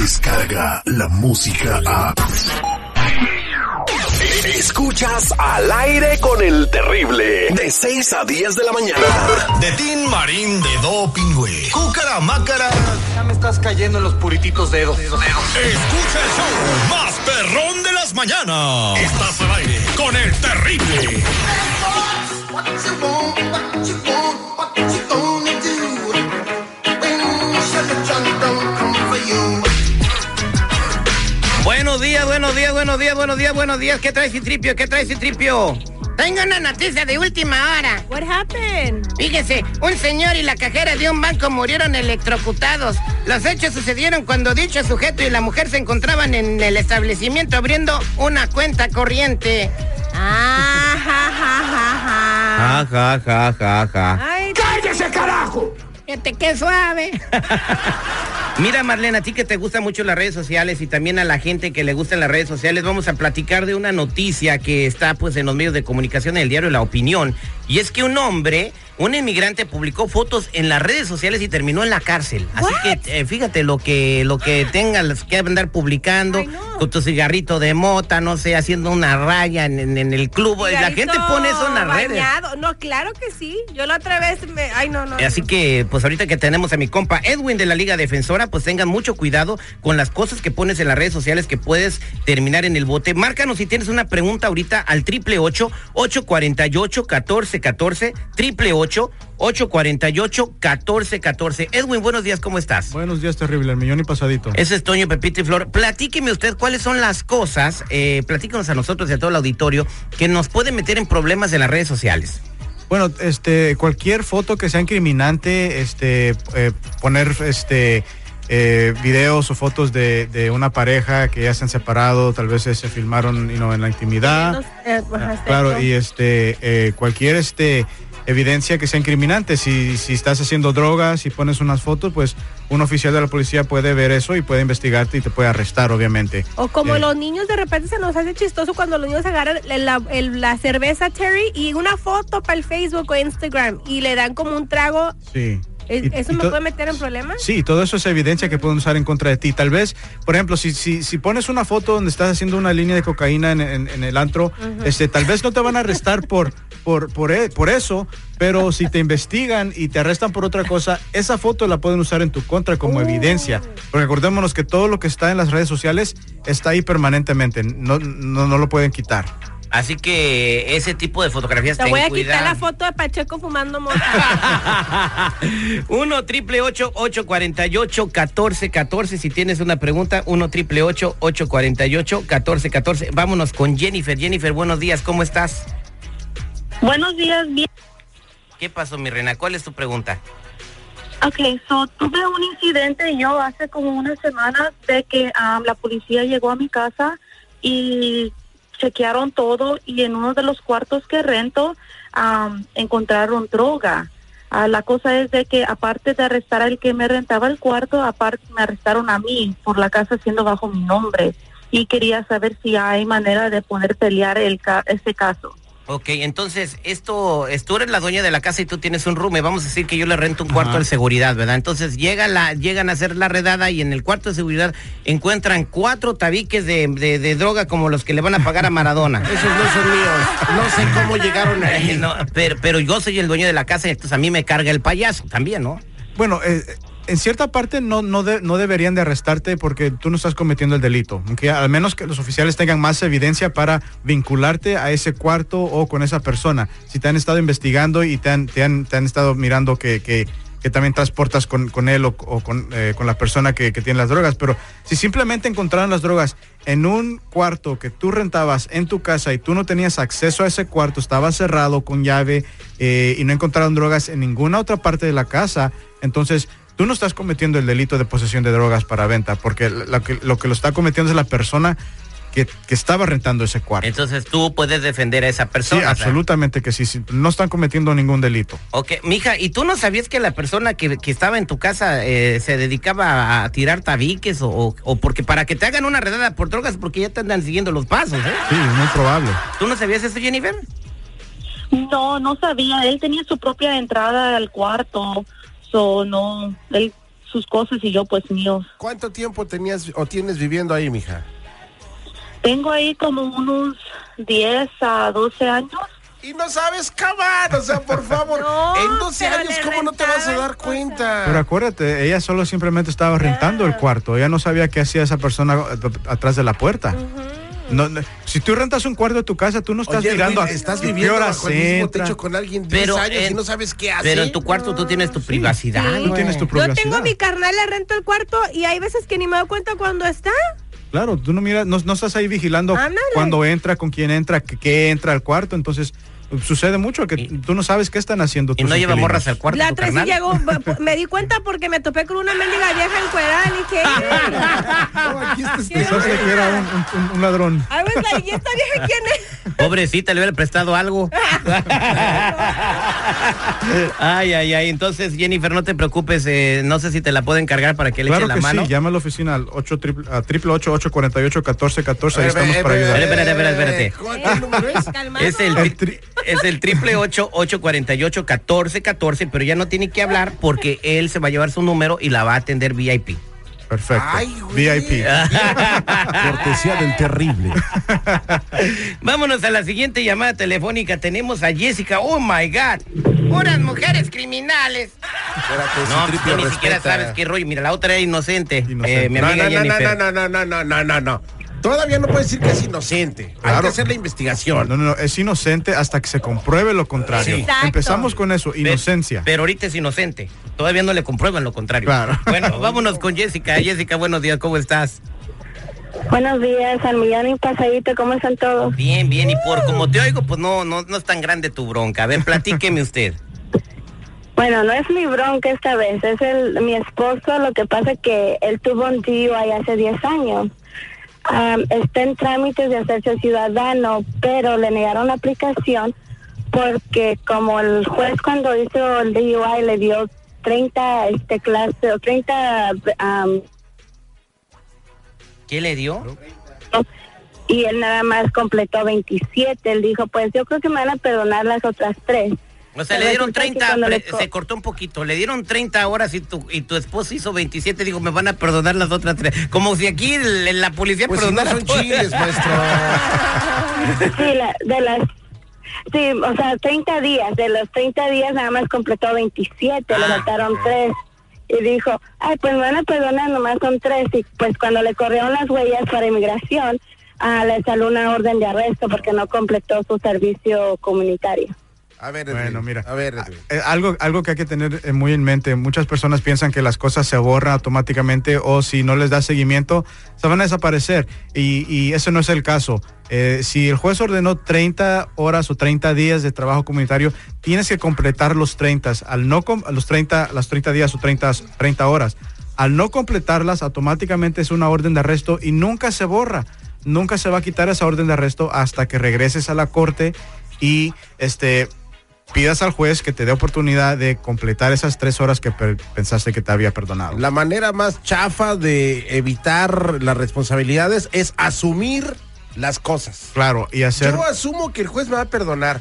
llega la música a... Escuchas al aire con el terrible de 6 a 10 de la mañana. De Tin Marín de Doping, güey. Cúcara Mácara. Ya me estás cayendo en los purititos dedos. Escucha el show más perrón de las mañanas. Estás al aire buenos días, buenos días, buenos días. ¿Qué traes, Citripio? ¿Qué traes, Citripio? Tengo una noticia de última hora. What happened? Fíjese, un señor y la cajera de un banco murieron electrocutados. Los hechos sucedieron cuando dicho sujeto y la mujer se encontraban en el establecimiento abriendo una cuenta corriente. Ah, ja, ja, ja, ja. Ja, ja, ja, ja, ja. Ay, ¡Cállese, carajo! Fíjate qué suave. Mira, Marlene, a ti que te gustan mucho las redes sociales y también a la gente que le gustan las redes sociales, vamos a platicar de una noticia que está pues en los medios de comunicación, en el diario La Opinión. Y es que un hombre, un inmigrante, publicó fotos en las redes sociales y terminó en la cárcel. Así que eh, fíjate lo que lo que tengas que andar publicando con tu cigarrito de mota, no sé, haciendo una raya en, en- en el club. La gente pone eso en las redes. No, claro que sí. Yo la otra vez me. Ay, no, no. Así no. que, pues ahorita que tenemos a mi compa Edwin de la Liga Defensora, pues tengan mucho cuidado con las cosas que pones en las redes sociales que puedes terminar en el bote. Márcanos si tienes una pregunta ahorita al triple ocho ocho cuarenta y ocho catorce catorce triple ocho ocho cuarenta y ocho catorce catorce. Edwin, buenos días, ¿cómo estás? Buenos días, terrible, el millón y pasadito. Ese es Toño, Pepito y Flor. Platíqueme usted cuáles son las cosas, eh, platícanos a nosotros y a todo el auditorio, que nos pueden meter en problemas en las redes sociales. Bueno, este, cualquier foto que sea incriminante, este, eh, poner, este, eh, videos o fotos de, de una pareja que ya se han separado, tal vez se filmaron you know, en la intimidad. Eh, ajá, Ah, claro, y este, eh, cualquier, este, evidencia que sea incriminante. Si, si estás haciendo drogas y pones unas fotos, pues un oficial de la policía puede ver eso y puede investigarte y te puede arrestar, obviamente. O como Eh, los niños de repente se nos hace chistoso cuando los niños agarran la, el- la cerveza Terry y una foto para el Facebook o Instagram y le dan como un trago. Sí. ¿Es- Y- ¿Eso y me puede meter en problemas? Sí, todo eso es evidencia que pueden usar en contra de ti. Tal vez, por ejemplo, si, si, si pones una foto donde estás haciendo una línea de cocaína en, en- en el antro, este, tal vez no te van a arrestar por, por, por, e- por eso, pero si te investigan y te arrestan por otra cosa, esa foto la pueden usar en tu contra como evidencia. Porque acordémonos que todo lo que está en las redes sociales está ahí permanentemente, no, no, no lo pueden quitar. Así que ese tipo de fotografías Te ten voy a cuidado. quitar la foto de Pacheco fumando mota. 1 triple 848 1414 si tienes una pregunta 1 triple 848 1414 vámonos con Jennifer Jennifer buenos días ¿cómo estás? Buenos días, bien. ¿qué pasó mi reina? ¿cuál es tu pregunta? Ok, so tuve un incidente yo hace como una semana de que um, la policía llegó a mi casa y chequearon todo y en uno de los cuartos que rento um, encontraron droga. Ah, la cosa es de que aparte de arrestar al que me rentaba el cuarto, aparte me arrestaron a mí por la casa siendo bajo mi nombre y quería saber si hay manera de poder pelear el ca ese caso. Ok, entonces, esto, es- tú eres la dueña de la casa y tú tienes un room, y vamos a decir que yo le rento un cuarto Ajá. de seguridad, ¿verdad? Entonces llega la, llegan a hacer la redada y en el cuarto de seguridad encuentran cuatro tabiques de, de- de droga como los que le van a pagar a Maradona. Esos no son míos. No sé cómo llegaron ahí. no, pero, pero yo soy el dueño de la casa y entonces a mí me carga el payaso también, ¿no? Bueno, eh, en cierta parte no, no, no deberían de arrestarte porque tú no estás cometiendo el delito. aunque al menos que los oficiales tengan más evidencia para vincularte a ese cuarto o con esa persona. Si te han estado investigando y te han, te han, te han estado mirando que, que- que también transportas con, con él o, o con, eh, con la persona que, que tiene las drogas. Pero si simplemente encontraron las drogas en un cuarto que tú rentabas en tu casa y tú no tenías acceso a ese cuarto, estaba cerrado con llave eh, y no encontraron drogas en ninguna otra parte de la casa, entonces tú no estás cometiendo el delito de posesión de drogas para venta, porque lo que lo, que lo está cometiendo es la persona que, que estaba rentando ese cuarto. Entonces tú puedes defender a esa Sí, persona. ¿verdad? absolutamente que sí, sí, no están cometiendo ningún delito. Ok, mija, ¿y tú no sabías que la persona que, que estaba en tu casa eh, se dedicaba a, tirar tabiques o, o- o porque para que te hagan una redada por drogas porque ya te andan siguiendo los pasos, ¿eh? Sí, es muy probable. ¿Tú no sabías eso, Jennifer? No, no sabía. Él tenía su propia entrada al cuarto. So, no, él sus cosas y yo pues míos. ¿Cuánto tiempo tenías o tienes viviendo ahí, mija? Tengo ahí como unos 10 a 12 años. Y no sabes cavar, o sea, por favor. No, en 12 pero años, ¿cómo no te vas a dar cuenta? Pero acuérdate, ella solo simplemente estaba rentando el cuarto. Ella no sabía qué hacía esa persona atrás de la puerta. No, no, si tú rentas un cuarto de tu casa, tú no estás Oye, mirando Luis, a estás viviendo bajo el mismo techo con alguien 10 Pero años y no sabes qué hace. Pero en tu cuarto tú tienes tu privacidad. Sí. Tú güey. tienes tu Yo privacidad. tengo a mi carnal, le rento el cuarto y hay veces que ni me doy cuenta cuando está. Claro, tú no miras, no, no estás ahí vigilando Ándale. cuando entra, con quién entra, qué entra al cuarto. Entonces, sucede mucho que Y- tú no sabes qué están haciendo Y tus no lleva morras al cuarto. La otra sí llegó, me di cuenta porque me topé con una mendiga vieja encuerada y dije, No, aquí está este- Pensaste que era un, un- un ladrón. I was like, ¿y esta vieja quién es? Pobrecita, le hubiera prestado algo. ay, ay, ay. Entonces, Jennifer, no te preocupes. eh, no sé si te la pueden cargar para que le Claro eche la que mano. sí, llama a la oficina al 8 triple, a triple 848 1414 ahí Eh, estamos eh, para ayudar. Espera, espera, espera, espérate. ¿Cuál número es? El, es el triple ocho ocho cuarenta y ocho catorce catorce, pero ya no tiene que hablar porque él se va a llevar su número y la va a atender VIP. Perfecto. Ay. VIP. Cortesía del terrible. Vámonos a la siguiente llamada telefónica. Tenemos a Jessica. Oh my God. Puras mujeres criminales. Espérate, No, tú tripio ni siquiera sabes qué rollo. Mira, la otra era inocente. Inocente. Eh, mi No, amiga no, no, Jennifer. no, no, no, no, no, no, no. Todavía no puedes decir que es inocente. Hay que hacer la investigación. No, no, no, es inocente hasta que se compruebe lo contrario. Sí. Empezamos con eso, inocencia. Pero ahorita es inocente. Todavía no le comprueban lo contrario. Claro. Bueno, vámonos con Jessica. Jessica, buenos días. ¿Cómo estás? Buenos días, al millón y pasadito, ¿cómo están todos? Bien, bien. Y por como te oigo, pues no, no, no es tan grande tu bronca. A ver, platíqueme usted. Bueno, no es mi bronca esta vez, es el mi esposo, lo que pasa que él tuvo un DUI hace 10 años. Am, está en trámites de hacerse ciudadano, pero le negaron la aplicación porque como el juez cuando hizo el DUI le dio 30 este clase o 30 am, ¿Qué le dio? y él nada más completó 27. Él dijo, pues yo creo que me van a perdonar las otras tres. O sea, le dieron resulta que 30, cuando le pre- co- se cortó un poquito, le dieron 30 horas y tu, y tu esposo hizo 27, digo, me van a perdonar las otras tres. Como si aquí el- la policía Pues si no perdonara son chiles, maestro. Sí, la- de las... Sí, o sea, 30 días. De los 30 días nada más completó 27, le Ah. faltaron tres. Y dijo, ay, pues me van a perdonar, nomás son tres. Y pues cuando le corrieron las huellas para inmigración, ah, le salió una orden de arresto porque no completó su servicio comunitario. A ver, Bueno, mira, A ver, eh, algo, algo que hay que tener eh, muy en mente, muchas personas piensan que las cosas se borran automáticamente o si no les da seguimiento, se van a desaparecer y, y eso no es el caso. Eh, si el juez ordenó 30 horas o 30 días de trabajo comunitario, tienes que completar los 30, al no los 30, las 30 días o 30, 30 horas. Al no completarlas, automáticamente es una orden de arresto y nunca se borra. Nunca se va a quitar esa orden de arresto hasta que regreses a la corte y este pidas al juez que te dé oportunidad de completar esas tres horas que pensaste que te había perdonado. La manera más chafa de evitar las responsabilidades es asumir las cosas. Claro, y hacer... Yo asumo que el juez me va a perdonar.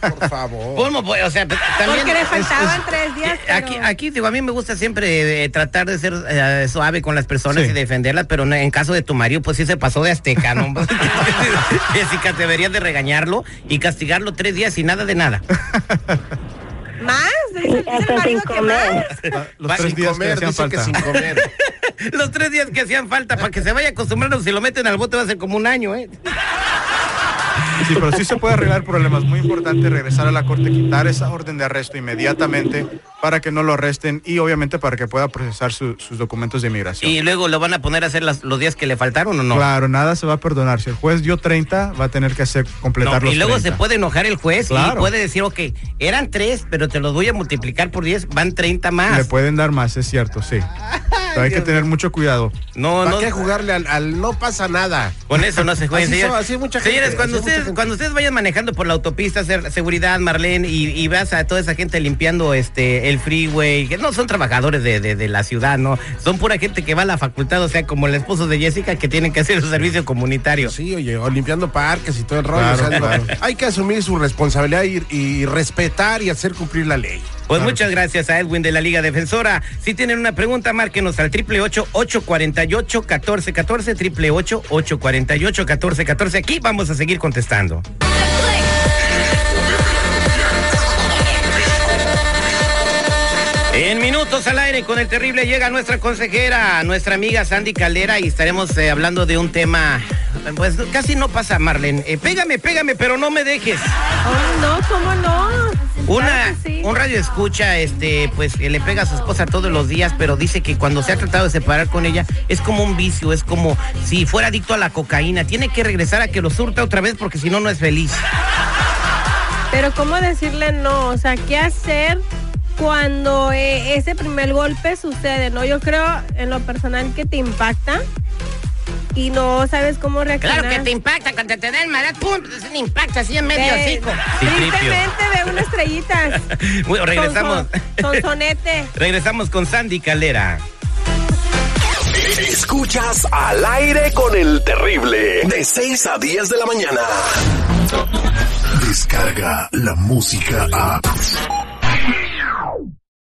Por favor. ¿Cómo, pues, o sea, p- también... Porque le es- faltaban es- tres días. eh, Aquí, aquí, digo, a mí me gusta siempre eh, tratar de ser eh, suave con las personas Sí. y defenderlas, pero en caso de tu marido, pues sí se pasó de azteca, ¿no? Jessica, deberías de regañarlo y castigarlo tres días y nada de nada. ¿Más? Dice el Hasta marido sin que comer. más. Los Va tres sin días que comer, hacían dice que sin comer. Los tres días que hacían falta para que se vaya acostumbrando, si lo meten al bote va a ser como un año, ¿eh? Sí, pero sí se puede arreglar problemas. Muy importante regresar a la corte, quitar esa orden de arresto inmediatamente para que no lo arresten y obviamente para que pueda procesar su- sus documentos de inmigración. Y luego lo van a poner a hacer las- los días que le faltaron o no. Claro, nada se va a perdonar. Si el juez dio 30, va a tener que hacer completar No, los y luego 30. se puede enojar el juez y puede decir, ok, eran tres, pero te los voy a multiplicar por 10, van 30 más. Le pueden dar más, es cierto, sí. Pero hay que tener mucho cuidado. No, ¿Para no, qué jugarle al, al no pasa nada? con eso no se juega. Así señor- así mucha gente, Señores, así cuando mucha ustedes, gente. cuando ustedes vayan manejando por la autopista, hacer seguridad, Marlene, y, y vas a toda esa gente limpiando este el freeway, que no son trabajadores de, de- de la ciudad, ¿no? Son pura gente que va a la facultad, o sea, como el esposo de Jessica, que tienen que hacer su servicio comunitario. Sí, oye, o limpiando parques y todo el rollo. Claro, o sea, no, claro. Hay que asumir su responsabilidad y, y respetar y hacer cumplir la ley. Pues muchas gracias a Edwin de la Liga Defensora. Si tienen una pregunta, márquenos al triple ocho ocho cuarenta y ocho catorce catorce triple ocho ocho cuarenta y ocho catorce catorce. Aquí vamos a seguir contestando. En minutos al aire con el terrible llega nuestra consejera, nuestra amiga Sandy Caldera y estaremos eh, hablando de un tema, pues casi no pasa Marlene. Eh, pégame, pégame, pero no me dejes. Oh, no, ¿cómo no? Una, Claro sí. un radio escucha, este, pues le pega a su esposa todos los días, pero dice que cuando se ha tratado de separar con ella es como un vicio, es como si fuera adicto a la cocaína. Tiene que regresar a que lo surta otra vez porque si no, no es feliz. Pero ¿cómo decirle no? O sea, ¿qué hacer cuando eh, ese primer golpe sucede? No, yo creo en lo personal que te impacta y no sabes cómo reaccionar. Claro que te impacta cuando te da el marat, pum, es un impacto así en medio hocico. Tristemente ve una estrellita. Bueno, regresamos. Son, sonete. regresamos con Sandy Caldera. Escuchas al aire con el terrible. De 6 a 10 de la mañana. Descarga la música a.